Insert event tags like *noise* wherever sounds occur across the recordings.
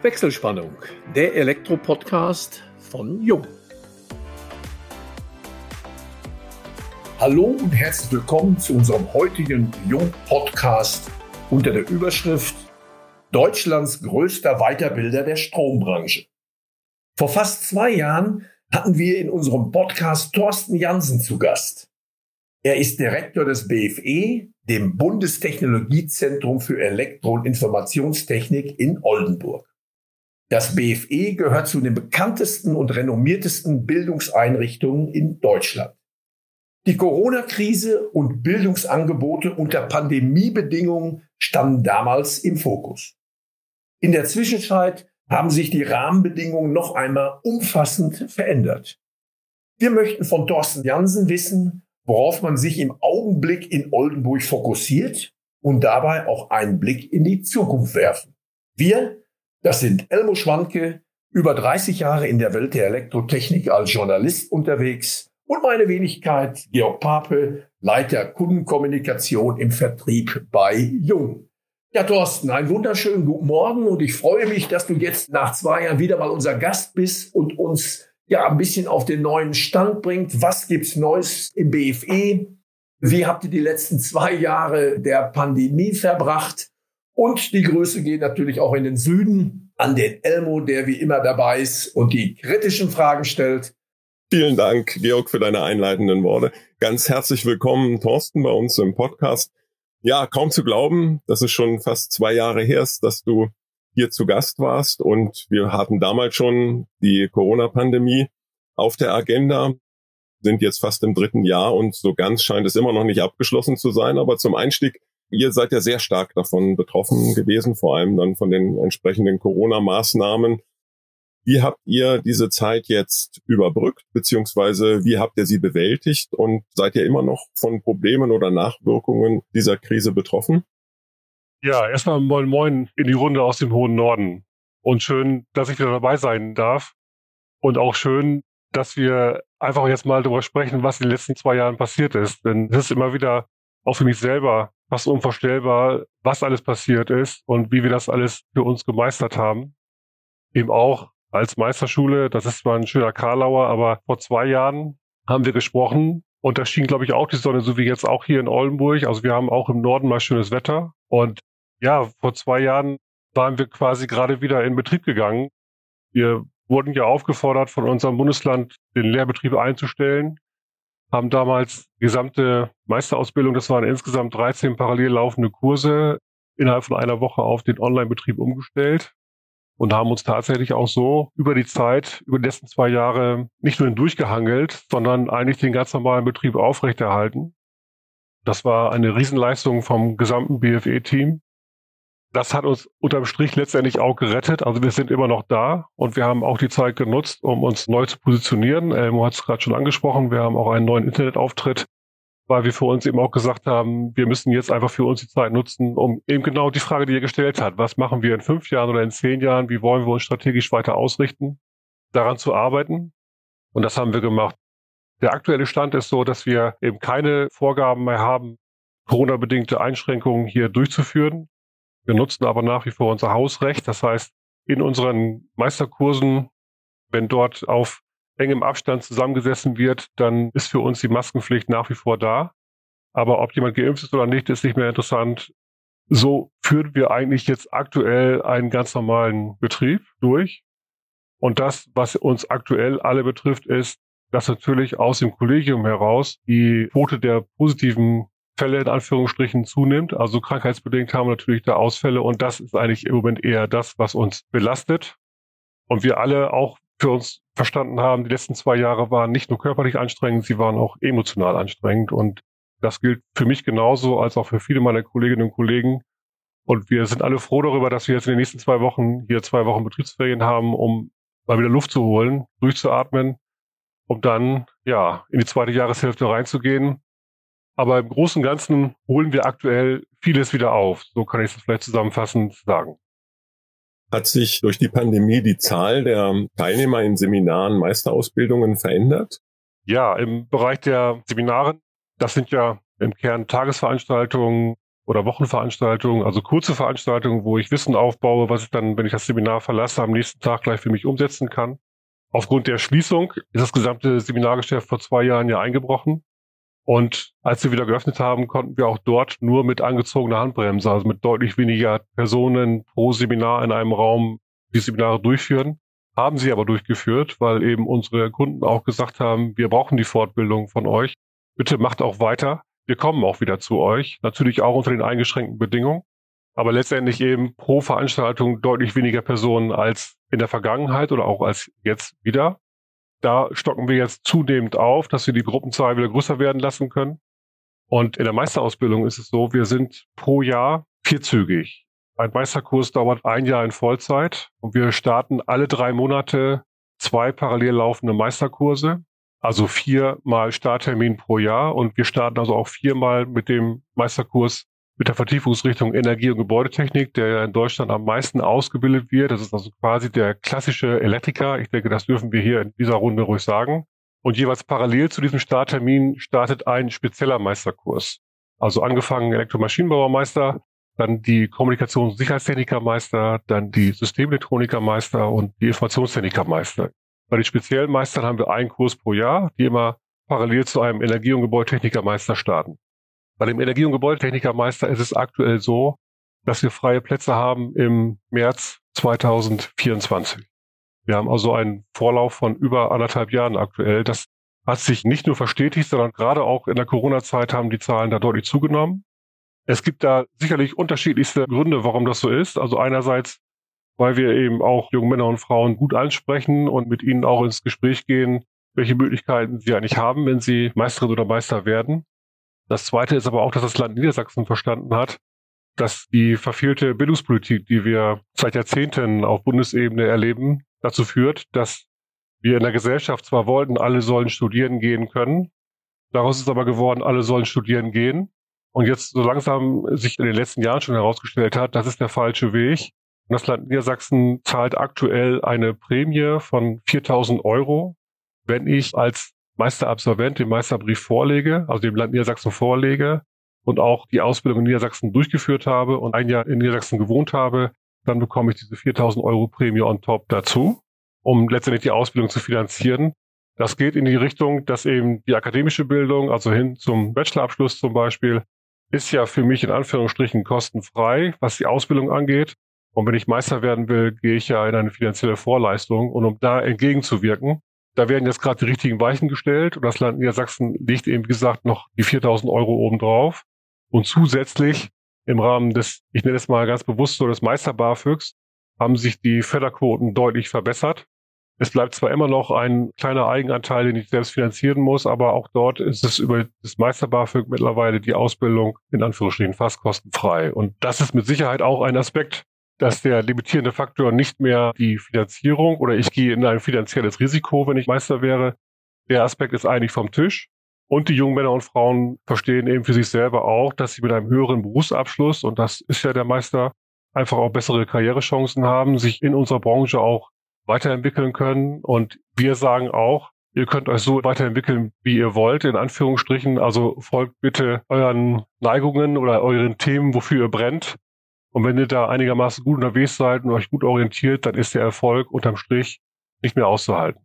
Wechselspannung, der Elektro-Podcast von Jung. Hallo und herzlich willkommen zu unserem heutigen Jung-Podcast unter der Überschrift Deutschlands größter Weiterbilder der Strombranche. Vor fast zwei Jahren hatten wir in unserem Podcast Thorsten Jansen zu Gast. Er ist Direktor des BFE, dem Bundestechnologiezentrum für Elektro- und Informationstechnik in Oldenburg. Das BFE gehört zu den bekanntesten und renommiertesten Bildungseinrichtungen in Deutschland. Die Corona-Krise und Bildungsangebote unter Pandemiebedingungen standen damals im Fokus. In der Zwischenzeit haben sich die Rahmenbedingungen noch einmal umfassend verändert. Wir möchten von Thorsten Jansen wissen, worauf man sich im Augenblick in Oldenburg fokussiert und dabei auch einen Blick in die Zukunft werfen. Wir das sind Elmo Schwanke, über 30 Jahre in der Welt der Elektrotechnik als Journalist unterwegs und meine Wenigkeit Georg Pape, Leiter Kundenkommunikation im Vertrieb bei Jung. Ja, Thorsten, einen wunderschönen guten Morgen und ich freue mich, dass du jetzt nach zwei Jahren wieder mal unser Gast bist und uns ja ein bisschen auf den neuen Stand bringt. Was gibt's Neues im BFE? Wie habt ihr die letzten zwei Jahre der Pandemie verbracht? Und die Grüße gehen natürlich auch in den Süden an den Elmo, der wie immer dabei ist und die kritischen Fragen stellt. Vielen Dank, Georg, für deine einleitenden Worte. Ganz herzlich willkommen, Thorsten, bei uns im Podcast. Ja, kaum zu glauben, dass es schon fast zwei Jahre her ist, dass du hier zu Gast warst und wir hatten damals schon die Corona-Pandemie auf der Agenda, sind jetzt fast im dritten Jahr und so ganz scheint es immer noch nicht abgeschlossen zu sein, aber zum Einstieg Ihr seid ja sehr stark davon betroffen gewesen, vor allem dann von den entsprechenden Corona-Maßnahmen. Wie habt ihr diese Zeit jetzt überbrückt, beziehungsweise wie habt ihr sie bewältigt und seid ihr immer noch von Problemen oder Nachwirkungen dieser Krise betroffen? Ja, erstmal moin moin in die Runde aus dem hohen Norden. Und schön, dass ich wieder dabei sein darf. Und auch schön, dass wir einfach jetzt mal darüber sprechen, was in den letzten zwei Jahren passiert ist. Denn es ist immer wieder auch für mich selber fast unvorstellbar, was alles passiert ist und wie wir das alles für uns gemeistert haben. Eben auch als Meisterschule, das ist zwar ein schöner Karlauer, aber vor zwei Jahren haben wir gesprochen und da schien, glaube ich, auch die Sonne, so wie jetzt auch hier in Oldenburg. Also wir haben auch im Norden mal schönes Wetter und ja, vor zwei Jahren waren wir quasi gerade wieder in Betrieb gegangen. Wir wurden ja aufgefordert, von unserem Bundesland den Lehrbetrieb einzustellen haben damals gesamte Meisterausbildung, das waren insgesamt 13 parallel laufende Kurse, innerhalb von einer Woche auf den Online-Betrieb umgestellt und haben uns tatsächlich auch so über die Zeit, über die letzten zwei Jahre nicht nur durchgehangelt, sondern eigentlich den ganz normalen Betrieb aufrechterhalten. Das war eine Riesenleistung vom gesamten BFE-Team das hat uns unterm Strich letztendlich auch gerettet. Also wir sind immer noch da und wir haben auch die Zeit genutzt, um uns neu zu positionieren. Elmo hat es gerade schon angesprochen. Wir haben auch einen neuen Internetauftritt, weil wir für uns eben auch gesagt haben, wir müssen jetzt einfach für uns die Zeit nutzen, um eben genau die Frage, die ihr gestellt hat, was machen wir in fünf Jahren oder in zehn Jahren, wie wollen wir uns strategisch weiter ausrichten, daran zu arbeiten. Und das haben wir gemacht. Der aktuelle Stand ist so, dass wir eben keine Vorgaben mehr haben, Corona-bedingte Einschränkungen hier durchzuführen. Wir nutzen aber nach wie vor unser Hausrecht. Das heißt, in unseren Meisterkursen, wenn dort auf engem Abstand zusammengesessen wird, dann ist für uns die Maskenpflicht nach wie vor da. Aber ob jemand geimpft ist oder nicht, ist nicht mehr interessant. So führen wir eigentlich jetzt aktuell einen ganz normalen Betrieb durch. Und das, was uns aktuell alle betrifft, ist, dass natürlich aus dem Kollegium heraus die Quote der positiven Fälle in Anführungsstrichen zunimmt. Also krankheitsbedingt haben wir natürlich da Ausfälle und das ist eigentlich im Moment eher das, was uns belastet. Und wir alle auch für uns verstanden haben, die letzten zwei Jahre waren nicht nur körperlich anstrengend, sie waren auch emotional anstrengend. Und das gilt für mich genauso als auch für viele meiner Kolleginnen und Kollegen. Und wir sind alle froh darüber, dass wir jetzt in den nächsten zwei Wochen hier zwei Wochen Betriebsferien haben, um mal wieder Luft zu holen, durchzuatmen, um dann ja in die zweite Jahreshälfte reinzugehen aber im Großen und Ganzen holen wir aktuell vieles wieder auf. So kann ich es vielleicht zusammenfassend sagen. Hat sich durch die Pandemie die Zahl der Teilnehmer in Seminaren, Meisterausbildungen verändert? Ja, im Bereich der Seminare, das sind ja im Kern Tagesveranstaltungen oder Wochenveranstaltungen, also kurze Veranstaltungen, wo ich Wissen aufbaue, was ich dann, wenn ich das Seminar verlasse, am nächsten Tag gleich für mich umsetzen kann. Aufgrund der Schließung ist das gesamte Seminargeschäft vor zwei Jahren ja eingebrochen. Und als wir wieder geöffnet haben, konnten wir auch dort nur mit angezogener Handbremse, also mit deutlich weniger Personen pro Seminar in einem Raum die Seminare durchführen. Haben sie aber durchgeführt, weil eben unsere Kunden auch gesagt haben, wir brauchen die Fortbildung von euch. Bitte macht auch weiter. Wir kommen auch wieder zu euch. Natürlich auch unter den eingeschränkten Bedingungen. Aber letztendlich eben pro Veranstaltung deutlich weniger Personen als in der Vergangenheit oder auch als jetzt wieder. Da stocken wir jetzt zunehmend auf, dass wir die Gruppenzahl wieder größer werden lassen können. Und in der Meisterausbildung ist es so, wir sind pro Jahr vierzügig. Ein Meisterkurs dauert ein Jahr in Vollzeit und wir starten alle drei Monate zwei parallel laufende Meisterkurse, also viermal Starttermin pro Jahr und wir starten also auch viermal mit dem Meisterkurs mit der Vertiefungsrichtung Energie- und Gebäudetechnik, der ja in Deutschland am meisten ausgebildet wird. Das ist also quasi der klassische Elektriker. Ich denke, das dürfen wir hier in dieser Runde ruhig sagen. Und jeweils parallel zu diesem Starttermin startet ein spezieller Meisterkurs. Also angefangen Elektromaschinenbauermeister, dann die Kommunikations- und Sicherheitstechnikermeister, dann die Systemelektronikermeister und die Informationstechnikermeister. Bei den speziellen Meistern haben wir einen Kurs pro Jahr, die immer parallel zu einem Energie- und Gebäudetechnikermeister starten. Bei dem Energie- und Gebäudetechnikermeister ist es aktuell so, dass wir freie Plätze haben im März 2024. Wir haben also einen Vorlauf von über anderthalb Jahren aktuell. Das hat sich nicht nur verstetigt, sondern gerade auch in der Corona-Zeit haben die Zahlen da deutlich zugenommen. Es gibt da sicherlich unterschiedlichste Gründe, warum das so ist. Also einerseits, weil wir eben auch junge Männer und Frauen gut ansprechen und mit ihnen auch ins Gespräch gehen, welche Möglichkeiten sie eigentlich haben, wenn sie Meisterin oder Meister werden. Das Zweite ist aber auch, dass das Land Niedersachsen verstanden hat, dass die verfehlte Bildungspolitik, die wir seit Jahrzehnten auf Bundesebene erleben, dazu führt, dass wir in der Gesellschaft zwar wollten, alle sollen studieren gehen können, daraus ist aber geworden, alle sollen studieren gehen. Und jetzt so langsam sich in den letzten Jahren schon herausgestellt hat, das ist der falsche Weg. Und das Land Niedersachsen zahlt aktuell eine Prämie von 4000 Euro, wenn ich als Meisterabsolvent den Meisterbrief vorlege, also dem Land Niedersachsen vorlege und auch die Ausbildung in Niedersachsen durchgeführt habe und ein Jahr in Niedersachsen gewohnt habe, dann bekomme ich diese 4000 Euro Prämie on top dazu, um letztendlich die Ausbildung zu finanzieren. Das geht in die Richtung, dass eben die akademische Bildung, also hin zum Bachelorabschluss zum Beispiel, ist ja für mich in Anführungsstrichen kostenfrei, was die Ausbildung angeht. Und wenn ich Meister werden will, gehe ich ja in eine finanzielle Vorleistung. Und um da entgegenzuwirken, da werden jetzt gerade die richtigen Weichen gestellt und das Land Niedersachsen legt eben, wie gesagt, noch die 4000 Euro obendrauf. Und zusätzlich im Rahmen des, ich nenne es mal ganz bewusst so, des Meister-BAföGs, haben sich die Förderquoten deutlich verbessert. Es bleibt zwar immer noch ein kleiner Eigenanteil, den ich selbst finanzieren muss, aber auch dort ist es über das Meister-BAföG mittlerweile die Ausbildung in Anführungsstrichen fast kostenfrei. Und das ist mit Sicherheit auch ein Aspekt, dass der limitierende Faktor nicht mehr die Finanzierung oder ich gehe in ein finanzielles Risiko, wenn ich Meister wäre. Der Aspekt ist eigentlich vom Tisch. Und die jungen Männer und Frauen verstehen eben für sich selber auch, dass sie mit einem höheren Berufsabschluss, und das ist ja der Meister, einfach auch bessere Karrierechancen haben, sich in unserer Branche auch weiterentwickeln können. Und wir sagen auch, ihr könnt euch so weiterentwickeln, wie ihr wollt, in Anführungsstrichen. Also folgt bitte euren Neigungen oder euren Themen, wofür ihr brennt. Und wenn ihr da einigermaßen gut unterwegs seid und euch gut orientiert, dann ist der Erfolg unterm Strich nicht mehr auszuhalten.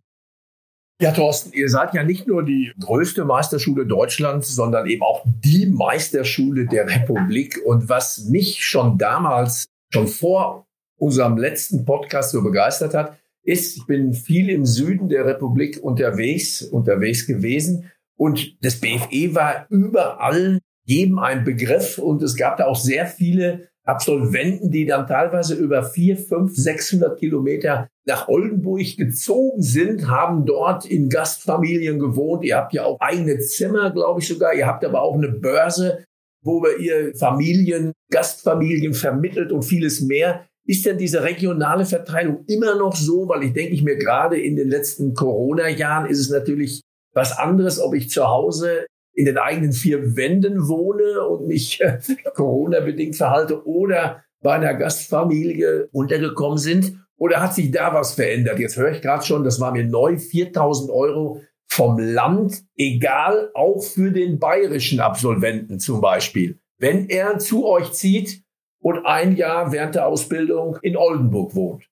Ja, Thorsten, ihr seid ja nicht nur die größte Meisterschule Deutschlands, sondern eben auch die Meisterschule der Republik. Und was mich schon damals, schon vor unserem letzten Podcast so begeistert hat, ist, ich bin viel im Süden der Republik unterwegs, unterwegs gewesen. Und das BFE war überall jedem ein Begriff und es gab da auch sehr viele Absolventen, die dann teilweise über vier, fünf, 600 Kilometer nach Oldenburg gezogen sind, haben dort in Gastfamilien gewohnt. Ihr habt ja auch eigene Zimmer, glaube ich sogar. Ihr habt aber auch eine Börse, wo ihr Familien, Gastfamilien vermittelt und vieles mehr. Ist denn diese regionale Verteilung immer noch so? Weil ich denke ich mir gerade in den letzten Corona-Jahren ist es natürlich was anderes, ob ich zu Hause in den eigenen vier Wänden wohne und mich äh, Corona-bedingt verhalte oder bei einer Gastfamilie untergekommen sind? Oder hat sich da was verändert? Jetzt höre ich gerade schon, das war mir neu, 4000 Euro vom Land, egal auch für den bayerischen Absolventen zum Beispiel. wenn er zu euch zieht und ein Jahr während der Ausbildung in Oldenburg wohnt?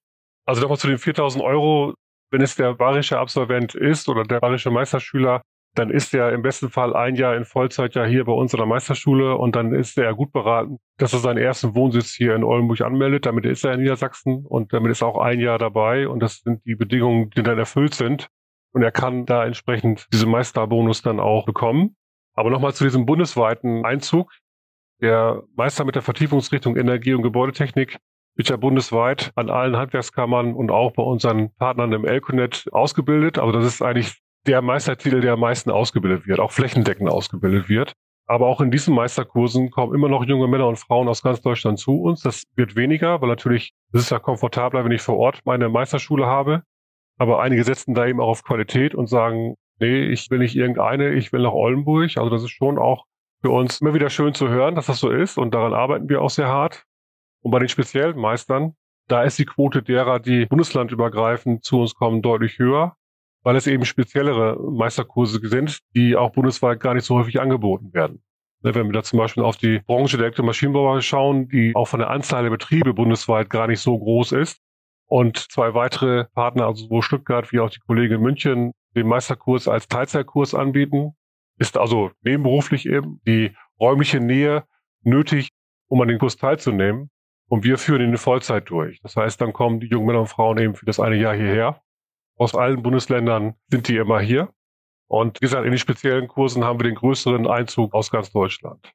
Also nochmal zu den 4000 Euro. Wenn es der bayerische Absolvent ist oder der bayerische Meisterschüler, dann ist er im besten Fall ein Jahr in Vollzeit ja hier bei uns an der Meisterschule und dann ist er gut beraten, dass er seinen ersten Wohnsitz hier in Oldenburg anmeldet. Damit ist er in Niedersachsen und damit ist er auch ein Jahr dabei und das sind die Bedingungen, die dann erfüllt sind. Und er kann da entsprechend diesen Meisterbonus dann auch bekommen. Aber nochmal zu diesem bundesweiten Einzug. Der Meister mit der Vertiefungsrichtung Energie und Gebäudetechnik wird ja bundesweit an allen Handwerkskammern und auch bei unseren Partnern im Elconet ausgebildet. Also das ist eigentlich der Meistertitel, der am meisten ausgebildet wird, auch flächendeckend ausgebildet wird. Aber auch in diesen Meisterkursen kommen immer noch junge Männer und Frauen aus ganz Deutschland zu uns. Das wird weniger, weil natürlich es ist ja komfortabler, wenn ich vor Ort meine Meisterschule habe. Aber einige setzen da eben auch auf Qualität und sagen, nee, ich will nicht irgendeine, ich will nach Oldenburg. Also das ist schon auch für uns immer wieder schön zu hören, dass das so ist. Und daran arbeiten wir auch sehr hart. Und bei den speziellen Meistern, da ist die Quote derer, die bundeslandübergreifend zu uns kommen, deutlich höher weil es eben speziellere Meisterkurse sind, die auch bundesweit gar nicht so häufig angeboten werden. Ne, wenn wir da zum Beispiel auf die Branche der Elektromaschinenbauer schauen, die auch von der Anzahl der Betriebe bundesweit gar nicht so groß ist. Und zwei weitere Partner, also sowohl Stuttgart wie auch die Kollegen in München, den Meisterkurs als Teilzeitkurs anbieten, ist also nebenberuflich eben die räumliche Nähe nötig, um an den Kurs teilzunehmen. Und wir führen ihn in Vollzeit durch. Das heißt, dann kommen die jungen Männer und Frauen eben für das eine Jahr hierher aus allen Bundesländern sind die immer hier. Und wie gesagt, in den speziellen Kursen haben wir den größeren Einzug aus ganz Deutschland.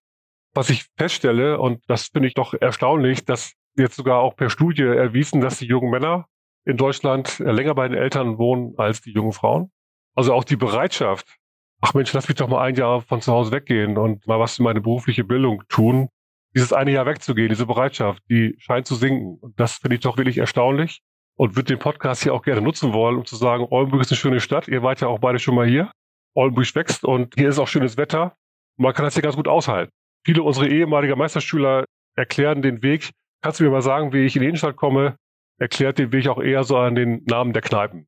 Was ich feststelle, und das finde ich doch erstaunlich, dass jetzt sogar auch per Studie erwiesen, dass die jungen Männer in Deutschland länger bei den Eltern wohnen als die jungen Frauen. Also auch die Bereitschaft, ach Mensch, lass mich doch mal ein Jahr von zu Hause weggehen und mal was für meine berufliche Bildung tun. Dieses eine Jahr wegzugehen, diese Bereitschaft, die scheint zu sinken. Und das finde ich doch wirklich erstaunlich und würde den Podcast hier auch gerne nutzen wollen, um zu sagen, Oldenburg ist eine schöne Stadt. Ihr wart ja auch beide schon mal hier. Oldenburg wächst und hier ist auch schönes Wetter. Man kann das hier ganz gut aushalten. Viele unserer ehemaligen Meisterschüler erklären den Weg. Kannst du mir mal sagen, wie ich in die Innenstadt komme? Erklärt den Weg auch eher so an den Namen der Kneipen.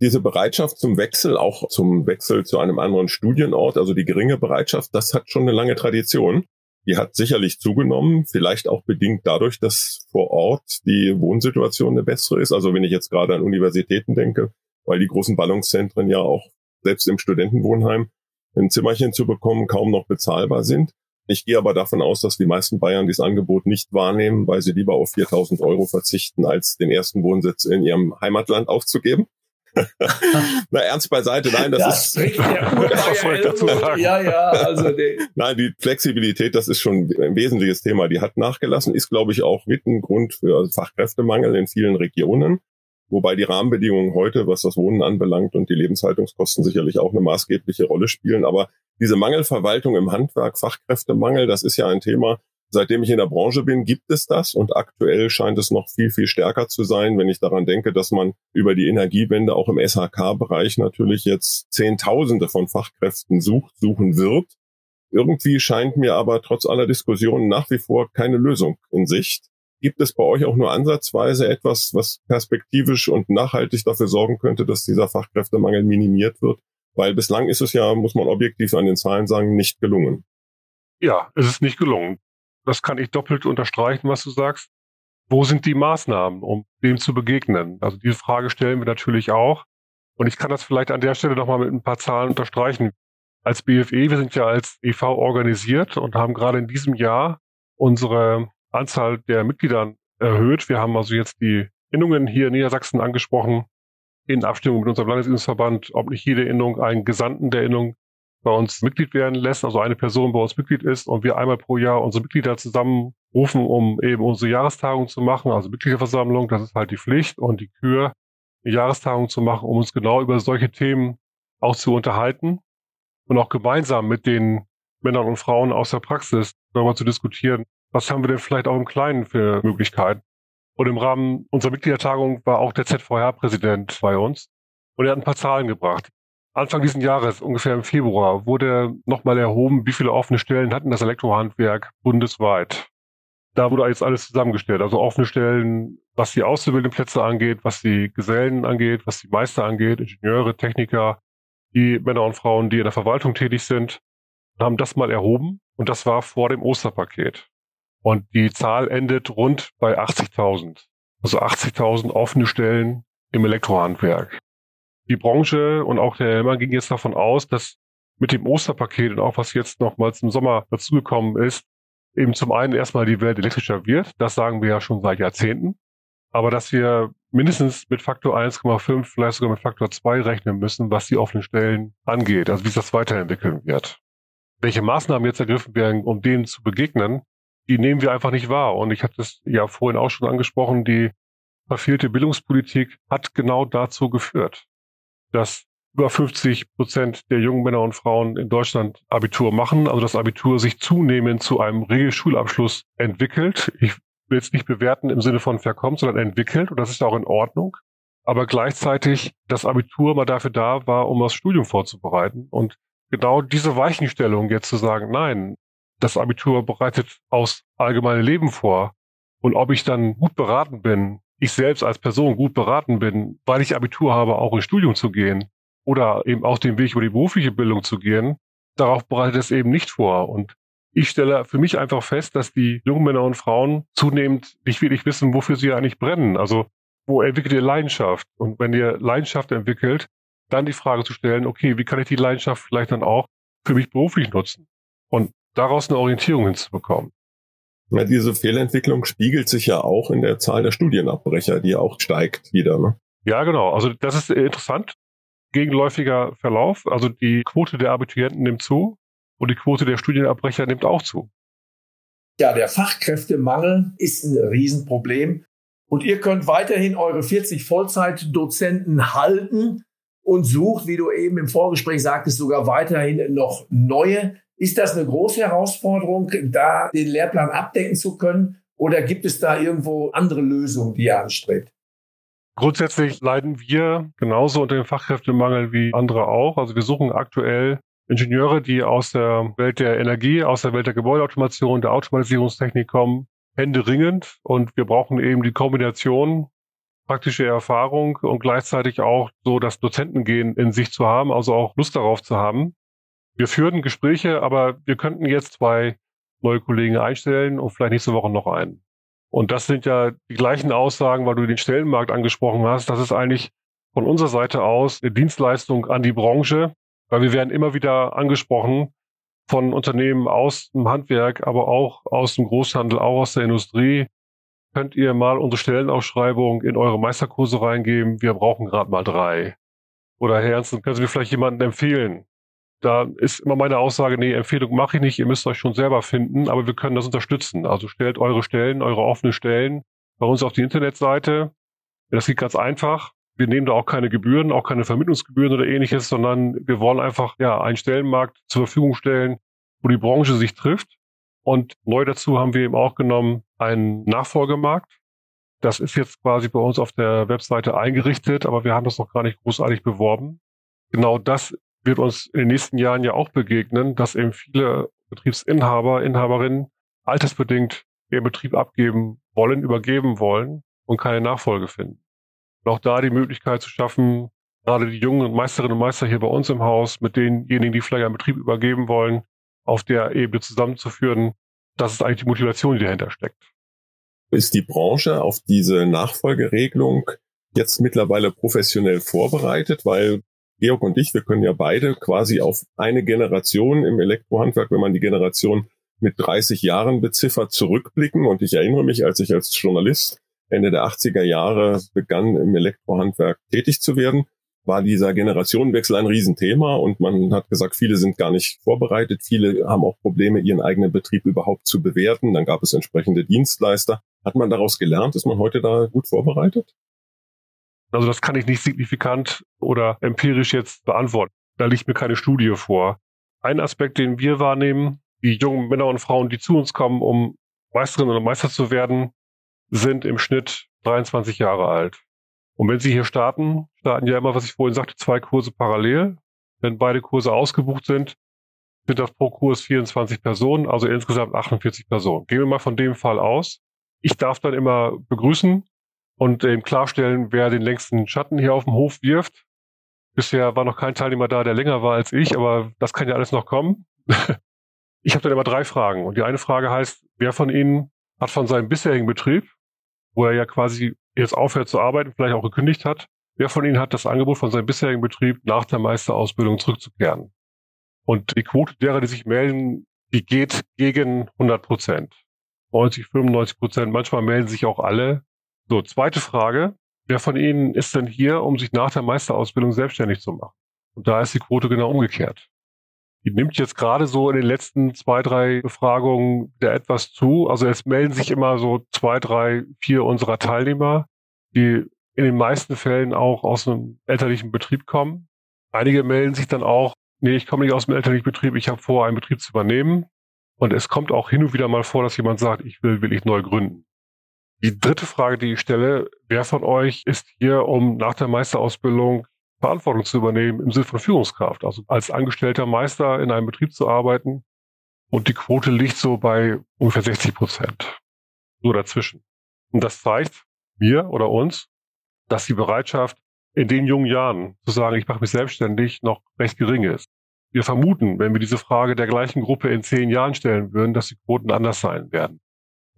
Diese Bereitschaft zum Wechsel, auch zum Wechsel zu einem anderen Studienort, also die geringe Bereitschaft, das hat schon eine lange Tradition. Die hat sicherlich zugenommen, vielleicht auch bedingt dadurch, dass vor Ort die Wohnsituation eine bessere ist. Also wenn ich jetzt gerade an Universitäten denke, weil die großen Ballungszentren ja auch selbst im Studentenwohnheim ein Zimmerchen zu bekommen kaum noch bezahlbar sind. Ich gehe aber davon aus, dass die meisten Bayern dieses Angebot nicht wahrnehmen, weil sie lieber auf 4000 Euro verzichten, als den ersten Wohnsitz in ihrem Heimatland aufzugeben. *laughs* Na, ernst beiseite, nein, das, das ist. *laughs* Der ja, ja, also die nein, die Flexibilität, das ist schon ein wesentliches Thema. Die hat nachgelassen, ist, glaube ich, auch mit ein Grund für Fachkräftemangel in vielen Regionen. Wobei die Rahmenbedingungen heute, was das Wohnen anbelangt und die Lebenshaltungskosten sicherlich auch eine maßgebliche Rolle spielen. Aber diese Mangelverwaltung im Handwerk, Fachkräftemangel, das ist ja ein Thema, Seitdem ich in der Branche bin, gibt es das und aktuell scheint es noch viel, viel stärker zu sein, wenn ich daran denke, dass man über die Energiewende auch im SHK-Bereich natürlich jetzt Zehntausende von Fachkräften sucht, suchen wird. Irgendwie scheint mir aber trotz aller Diskussionen nach wie vor keine Lösung in Sicht. Gibt es bei euch auch nur ansatzweise etwas, was perspektivisch und nachhaltig dafür sorgen könnte, dass dieser Fachkräftemangel minimiert wird? Weil bislang ist es ja, muss man objektiv an den Zahlen sagen, nicht gelungen. Ja, es ist nicht gelungen das kann ich doppelt unterstreichen, was du sagst. Wo sind die Maßnahmen, um dem zu begegnen? Also diese Frage stellen wir natürlich auch. Und ich kann das vielleicht an der Stelle nochmal mit ein paar Zahlen unterstreichen. Als BFE, wir sind ja als EV organisiert und haben gerade in diesem Jahr unsere Anzahl der Mitglieder erhöht. Wir haben also jetzt die Innungen hier in Niedersachsen angesprochen, in Abstimmung mit unserem Landesinnungsverband, ob nicht jede Innung einen Gesandten der Innung bei uns Mitglied werden lässt, also eine Person bei uns Mitglied ist und wir einmal pro Jahr unsere Mitglieder zusammenrufen, um eben unsere Jahrestagung zu machen, also Mitgliederversammlung, das ist halt die Pflicht und die Kür, eine Jahrestagung zu machen, um uns genau über solche Themen auch zu unterhalten und auch gemeinsam mit den Männern und Frauen aus der Praxis darüber zu diskutieren, was haben wir denn vielleicht auch im Kleinen für Möglichkeiten. Und im Rahmen unserer Mitgliedertagung war auch der ZVH-Präsident bei uns und er hat ein paar Zahlen gebracht. Anfang diesen Jahres, ungefähr im Februar, wurde nochmal erhoben, wie viele offene Stellen hatten das Elektrohandwerk bundesweit. Da wurde jetzt alles zusammengestellt. Also offene Stellen, was die Auszubildendenplätze angeht, was die Gesellen angeht, was die Meister angeht, Ingenieure, Techniker, die Männer und Frauen, die in der Verwaltung tätig sind. haben das mal erhoben und das war vor dem Osterpaket. Und die Zahl endet rund bei 80.000. Also 80.000 offene Stellen im Elektrohandwerk. Die Branche und auch der Helmer ging jetzt davon aus, dass mit dem Osterpaket und auch was jetzt nochmals im Sommer dazugekommen ist, eben zum einen erstmal die Welt elektrischer wird. Das sagen wir ja schon seit Jahrzehnten. Aber dass wir mindestens mit Faktor 1,5, vielleicht sogar mit Faktor 2 rechnen müssen, was die offenen Stellen angeht, also wie sich das weiterentwickeln wird. Welche Maßnahmen jetzt ergriffen werden, um denen zu begegnen, die nehmen wir einfach nicht wahr. Und ich hatte es ja vorhin auch schon angesprochen, die verfehlte Bildungspolitik hat genau dazu geführt, dass über 50 Prozent der jungen Männer und Frauen in Deutschland Abitur machen, also das Abitur sich zunehmend zu einem Regelschulabschluss entwickelt. Ich will jetzt nicht bewerten im Sinne von verkommt, sondern entwickelt und das ist auch in Ordnung. Aber gleichzeitig das Abitur mal dafür da war, um das Studium vorzubereiten und genau diese Weichenstellung jetzt zu sagen, nein, das Abitur bereitet aus allgemeine Leben vor. Und ob ich dann gut beraten bin, ich selbst als Person gut beraten bin, weil ich Abitur habe, auch ins Studium zu gehen oder eben auch den Weg über die berufliche Bildung zu gehen, darauf bereitet es eben nicht vor. Und ich stelle für mich einfach fest, dass die jungen Männer und Frauen zunehmend nicht wirklich wissen, wofür sie eigentlich brennen. Also wo entwickelt ihr Leidenschaft? Und wenn ihr Leidenschaft entwickelt, dann die Frage zu stellen, okay, wie kann ich die Leidenschaft vielleicht dann auch für mich beruflich nutzen? Und daraus eine Orientierung hinzubekommen. Ja, diese Fehlentwicklung spiegelt sich ja auch in der Zahl der Studienabbrecher, die auch steigt wieder. Ne? Ja, genau. Also das ist interessant. Gegenläufiger Verlauf. Also die Quote der Abiturienten nimmt zu und die Quote der Studienabbrecher nimmt auch zu. Ja, der Fachkräftemangel ist ein Riesenproblem. Und ihr könnt weiterhin eure 40 Vollzeitdozenten halten und sucht, wie du eben im Vorgespräch sagtest, sogar weiterhin noch neue. Ist das eine große Herausforderung, da den Lehrplan abdecken zu können? Oder gibt es da irgendwo andere Lösungen, die ihr anstrebt? Grundsätzlich leiden wir genauso unter dem Fachkräftemangel wie andere auch. Also wir suchen aktuell Ingenieure, die aus der Welt der Energie, aus der Welt der Gebäudeautomation, der Automatisierungstechnik kommen, händeringend. Und wir brauchen eben die Kombination praktische Erfahrung und gleichzeitig auch so das Dozentengehen in sich zu haben, also auch Lust darauf zu haben. Wir führen Gespräche, aber wir könnten jetzt zwei neue Kollegen einstellen und vielleicht nächste Woche noch einen. Und das sind ja die gleichen Aussagen, weil du den Stellenmarkt angesprochen hast. Das ist eigentlich von unserer Seite aus eine Dienstleistung an die Branche, weil wir werden immer wieder angesprochen von Unternehmen aus dem Handwerk, aber auch aus dem Großhandel, auch aus der Industrie. Könnt ihr mal unsere Stellenausschreibung in eure Meisterkurse reingeben? Wir brauchen gerade mal drei. Oder Herr Ernst, können Sie mir vielleicht jemanden empfehlen? Da ist immer meine Aussage, nee, Empfehlung mache ich nicht, ihr müsst euch schon selber finden, aber wir können das unterstützen. Also stellt eure Stellen, eure offenen Stellen bei uns auf die Internetseite. Das geht ganz einfach. Wir nehmen da auch keine Gebühren, auch keine Vermittlungsgebühren oder ähnliches, sondern wir wollen einfach ja einen Stellenmarkt zur Verfügung stellen, wo die Branche sich trifft. Und neu dazu haben wir eben auch genommen einen Nachfolgemarkt. Das ist jetzt quasi bei uns auf der Webseite eingerichtet, aber wir haben das noch gar nicht großartig beworben. Genau das wird uns in den nächsten Jahren ja auch begegnen, dass eben viele Betriebsinhaber, Inhaberinnen altersbedingt ihren Betrieb abgeben wollen, übergeben wollen und keine Nachfolge finden. Und auch da die Möglichkeit zu schaffen, gerade die jungen Meisterinnen und Meister hier bei uns im Haus mit denjenigen, die vielleicht einen Betrieb übergeben wollen, auf der Ebene zusammenzuführen, das ist eigentlich die Motivation, die dahinter steckt. Ist die Branche auf diese Nachfolgeregelung jetzt mittlerweile professionell vorbereitet? Weil Georg und ich, wir können ja beide quasi auf eine Generation im Elektrohandwerk, wenn man die Generation mit 30 Jahren beziffert, zurückblicken. Und ich erinnere mich, als ich als Journalist Ende der 80er Jahre begann, im Elektrohandwerk tätig zu werden, war dieser Generationenwechsel ein Riesenthema und man hat gesagt, viele sind gar nicht vorbereitet, viele haben auch Probleme, ihren eigenen Betrieb überhaupt zu bewerten. Dann gab es entsprechende Dienstleister. Hat man daraus gelernt? Ist man heute da gut vorbereitet? Also das kann ich nicht signifikant oder empirisch jetzt beantworten. Da liegt mir keine Studie vor. Ein Aspekt, den wir wahrnehmen, die jungen Männer und Frauen, die zu uns kommen, um Meisterinnen oder Meister zu werden, sind im Schnitt 23 Jahre alt. Und wenn sie hier starten, starten ja immer, was ich vorhin sagte, zwei Kurse parallel. Wenn beide Kurse ausgebucht sind, sind das pro Kurs 24 Personen, also insgesamt 48 Personen. Gehen wir mal von dem Fall aus. Ich darf dann immer begrüßen, und eben klarstellen, wer den längsten Schatten hier auf dem Hof wirft. Bisher war noch kein Teilnehmer da, der länger war als ich, aber das kann ja alles noch kommen. *laughs* Ich habe dann immer drei Fragen. Und die eine Frage heißt, wer von Ihnen hat von seinem bisherigen Betrieb, wo er ja quasi jetzt aufhört zu arbeiten, vielleicht auch gekündigt hat, wer von Ihnen hat das Angebot von seinem bisherigen Betrieb nach der Meisterausbildung zurückzukehren? Und die Quote derer, die sich melden, die geht gegen 100 Prozent. 90, 95 Prozent. Manchmal melden sich auch alle. So, zweite Frage. Wer von Ihnen ist denn hier, um sich nach der Meisterausbildung selbstständig zu machen? Und da ist die Quote genau umgekehrt. Die nimmt jetzt gerade so in den letzten zwei, drei Befragungen der etwas zu. Also es melden sich immer so zwei, drei, vier unserer Teilnehmer, die in den meisten Fällen auch aus einem elterlichen Betrieb kommen. Einige melden sich dann auch, nee, ich komme nicht aus dem elterlichen Betrieb, ich habe vor, einen Betrieb zu übernehmen. Und es kommt auch hin und wieder mal vor, dass jemand sagt, ich will wirklich neu gründen. Die dritte Frage, die ich stelle, wer von euch ist hier, um nach der Meisterausbildung Verantwortung zu übernehmen im Sinne von Führungskraft, also als angestellter Meister in einem Betrieb zu arbeiten. Und die Quote liegt so bei ungefähr 60 Prozent. So dazwischen. Und das zeigt mir oder uns, dass die Bereitschaft in den jungen Jahren zu sagen, ich mache mich selbstständig, noch recht gering ist. Wir vermuten, wenn wir diese Frage der gleichen Gruppe in zehn Jahren stellen würden, dass die Quoten anders sein werden.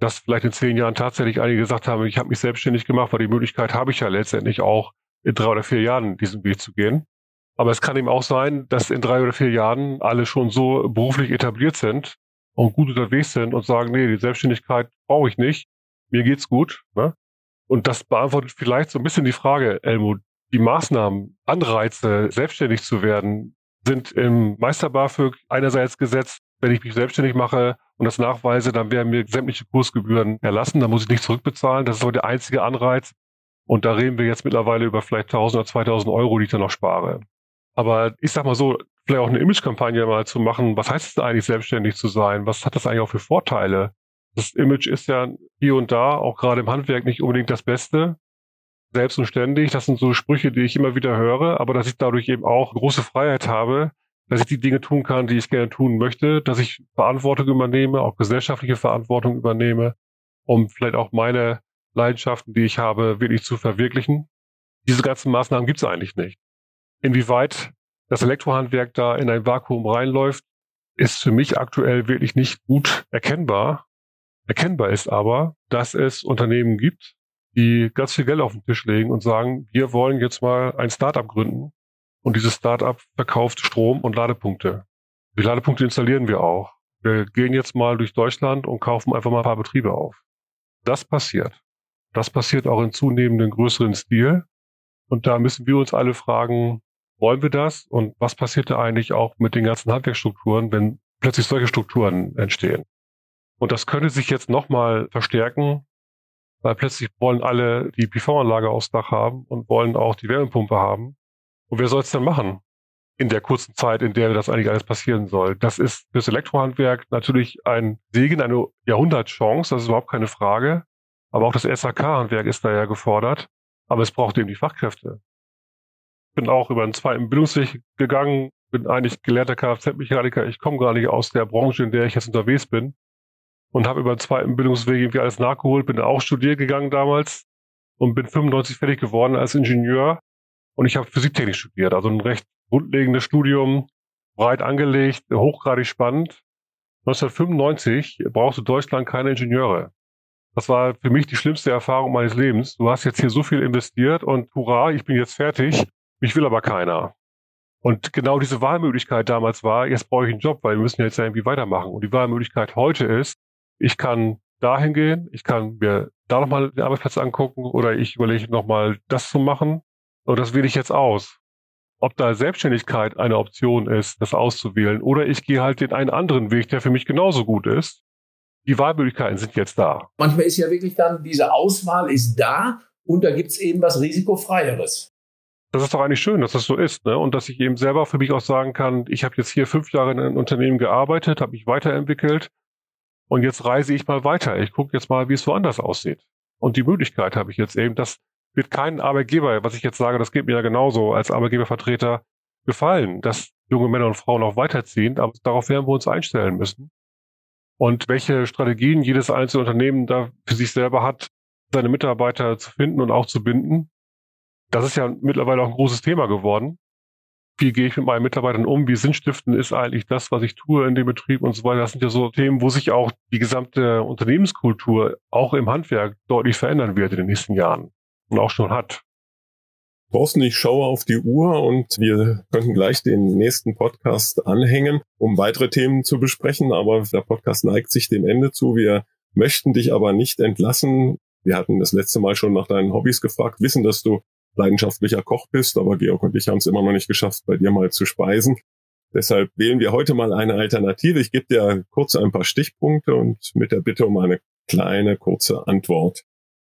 Dass vielleicht in zehn Jahren tatsächlich einige gesagt haben, ich habe mich selbstständig gemacht, weil die Möglichkeit habe ich ja letztendlich auch in drei oder vier Jahren diesen Weg zu gehen. Aber es kann eben auch sein, dass in drei oder vier Jahren alle schon so beruflich etabliert sind und gut unterwegs sind und sagen, nee, die Selbstständigkeit brauche ich nicht, mir geht's gut. Ne? Und das beantwortet vielleicht so ein bisschen die Frage, Elmo, die Maßnahmen, Anreize, selbstständig zu werden, sind im Meister BAföG einerseits gesetzt, wenn ich mich selbstständig mache und das nachweise, dann werden mir sämtliche Kursgebühren erlassen, dann muss ich nicht zurückbezahlen. Das ist so der einzige Anreiz. Und da reden wir jetzt mittlerweile über vielleicht 1000 oder 2000 Euro, die ich dann noch spare. Aber ich sag mal so, vielleicht auch eine Imagekampagne mal zu machen. Was heißt es eigentlich, selbstständig zu sein? Was hat das eigentlich auch für Vorteile? Das Image ist ja hier und da, auch gerade im Handwerk, nicht unbedingt das Beste. Selbst und ständig, das sind so Sprüche, die ich immer wieder höre, aber dass ich dadurch eben auch große Freiheit habe, dass ich die Dinge tun kann, die ich gerne tun möchte, dass ich Verantwortung übernehme, auch gesellschaftliche Verantwortung übernehme, um vielleicht auch meine Leidenschaften, die ich habe, wirklich zu verwirklichen. Diese ganzen Maßnahmen gibt es eigentlich nicht. Inwieweit das Elektrohandwerk da in ein Vakuum reinläuft, ist für mich aktuell wirklich nicht gut erkennbar. Erkennbar ist aber, dass es Unternehmen gibt, die ganz viel Geld auf den Tisch legen und sagen, wir wollen jetzt mal ein Startup gründen und dieses Startup verkauft Strom und Ladepunkte. Die Ladepunkte installieren wir auch. Wir gehen jetzt mal durch Deutschland und kaufen einfach mal ein paar Betriebe auf. Das passiert. Das passiert auch in zunehmendem größeren Stil. Und da müssen wir uns alle fragen, wollen wir das? Und was passiert da eigentlich auch mit den ganzen Handwerksstrukturen, wenn plötzlich solche Strukturen entstehen? Und das könnte sich jetzt nochmal verstärken, weil plötzlich wollen alle die PV-Anlage aufs Dach haben und wollen auch die Wärmepumpe haben. Und wer soll es denn machen? In der kurzen Zeit, in der das eigentlich alles passieren soll. Das ist fürs Elektrohandwerk natürlich ein Segen, eine Jahrhundertchance, das ist überhaupt keine Frage. Aber auch das SAK-Handwerk ist da ja gefordert. Aber es braucht eben die Fachkräfte. Ich bin auch über einen zweiten Bildungsweg gegangen, bin eigentlich gelehrter Kfz-Mechaniker. Ich komme gar nicht aus der Branche, in der ich jetzt unterwegs bin. Und habe über einen zweiten Bildungsweg irgendwie alles nachgeholt, bin auch studiert gegangen damals und bin 95 fertig geworden als Ingenieur. Und ich habe Physiktechnik studiert, also ein recht grundlegendes Studium, breit angelegt, hochgradig spannend. 1995 brauchte Deutschland keine Ingenieure. Das war für mich die schlimmste Erfahrung meines Lebens. Du hast jetzt hier so viel investiert und hurra, ich bin jetzt fertig. Mich will aber keiner. Und genau diese Wahlmöglichkeit damals war, jetzt brauche ich einen Job, weil wir müssen jetzt irgendwie weitermachen. Und die Wahlmöglichkeit heute ist, ich kann dahin gehen, ich kann mir da nochmal den Arbeitsplatz angucken oder ich überlege nochmal das zu machen. Und das wähle ich jetzt aus. Ob da Selbstständigkeit eine Option ist, das auszuwählen, oder ich gehe halt den einen anderen Weg, der für mich genauso gut ist die Wahlmöglichkeiten sind jetzt da. Manchmal ist ja wirklich dann, diese Auswahl ist da und da gibt es eben was Risikofreieres. Das ist doch eigentlich schön, dass das so ist, ne? Und dass ich eben selber für mich auch sagen kann, ich habe jetzt hier fünf Jahre in einem Unternehmen gearbeitet, habe mich weiterentwickelt und jetzt reise ich mal weiter. Ich gucke jetzt mal, wie es woanders aussieht. Und die Möglichkeit habe ich jetzt eben, das wird keinen Arbeitgeber, was ich jetzt sage, das geht mir ja genauso als Arbeitgebervertreter gefallen, dass junge Männer und Frauen auch weiterziehen, aber darauf werden wir uns einstellen müssen und welche Strategien jedes einzelne Unternehmen da für sich selber hat, seine Mitarbeiter zu finden und auch zu binden. Das ist ja mittlerweile auch ein großes Thema geworden. wie gehe ich mit meinen Mitarbeitern um, wie sinnstiftend ist eigentlich das, was ich tue in dem Betrieb und so weiter. Das sind ja so Themen, wo sich auch die gesamte Unternehmenskultur auch im Handwerk deutlich verändern wird in den nächsten Jahren und auch schon hat. Thorsten, ich schaue auf die Uhr und wir könnten gleich den nächsten Podcast anhängen, um weitere Themen zu besprechen. Aber der Podcast neigt sich dem Ende zu. Wir möchten dich aber nicht entlassen. Wir hatten das letzte Mal schon nach deinen Hobbys gefragt, wissen, dass du leidenschaftlicher Koch bist, aber Georg und ich haben es immer noch nicht geschafft, bei dir mal zu speisen. Deshalb wählen wir heute mal eine Alternative. Ich gebe dir kurz ein paar Stichpunkte und mit der Bitte um eine kleine, kurze Antwort.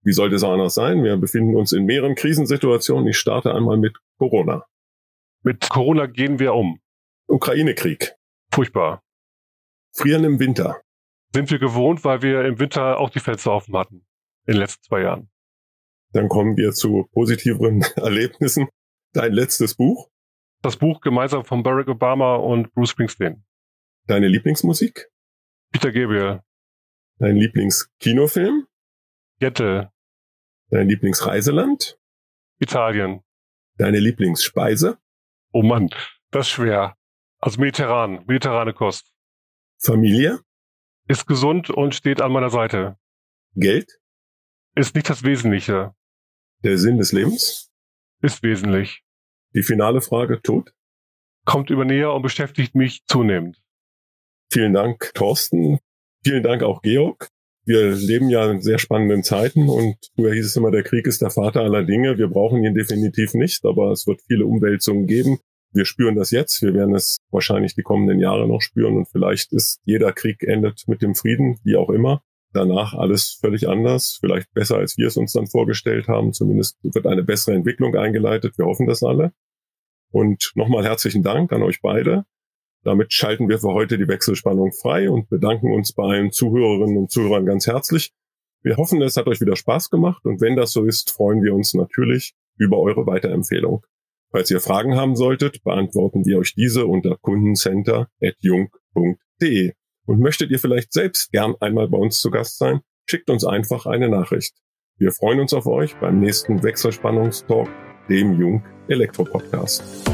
Wie sollte es anders sein? Wir befinden uns in mehreren Krisensituationen. Ich starte einmal mit Corona. Mit Corona gehen wir um. Ukraine-Krieg. Furchtbar. Frieren im Winter. Sind wir gewohnt, weil wir im Winter auch die Fenster offen hatten. In den letzten zwei Jahren. Dann kommen wir zu positiveren *laughs* Erlebnissen. Dein letztes Buch? Das Buch gemeinsam von Barack Obama und Bruce Springsteen. Deine Lieblingsmusik? Peter Gabriel. Dein Lieblingskinofilm? Jette. Dein Lieblingsreiseland? Italien. Deine Lieblingsspeise? Oh Mann, das ist schwer. Also mediterran, mediterrane Kost. Familie? Ist gesund und steht an meiner Seite. Geld? Ist nicht das Wesentliche. Der Sinn des Lebens? Ist wesentlich. Die finale Frage, Tod? Kommt über näher und beschäftigt mich zunehmend. Vielen Dank, Thorsten. Vielen Dank auch, Georg wir leben ja in sehr spannenden Zeiten und früher hieß es immer, der Krieg ist der Vater aller Dinge. Wir brauchen ihn definitiv nicht, aber es wird viele Umwälzungen geben. Wir spüren das jetzt. Wir werden es wahrscheinlich die kommenden Jahre noch spüren und vielleicht ist jeder Krieg endet mit dem Frieden, wie auch immer. Danach alles völlig anders, vielleicht besser, als wir es uns dann vorgestellt haben. Zumindest wird eine bessere Entwicklung eingeleitet. Wir hoffen das alle. Und nochmal herzlichen Dank an euch beide. Damit schalten wir für heute die Wechselspannung frei und bedanken uns bei allen Zuhörerinnen und Zuhörern ganz herzlich. Wir hoffen, es hat euch wieder Spaß gemacht und wenn das so ist, freuen wir uns natürlich über eure Weiterempfehlung. Falls ihr Fragen haben solltet, beantworten wir euch diese unter kundencenter.jung.de. Und möchtet ihr vielleicht selbst gern einmal bei uns zu Gast sein, schickt uns einfach eine Nachricht. Wir freuen uns auf euch beim nächsten Wechselspannungstalk, dem Jung Elektro Podcast.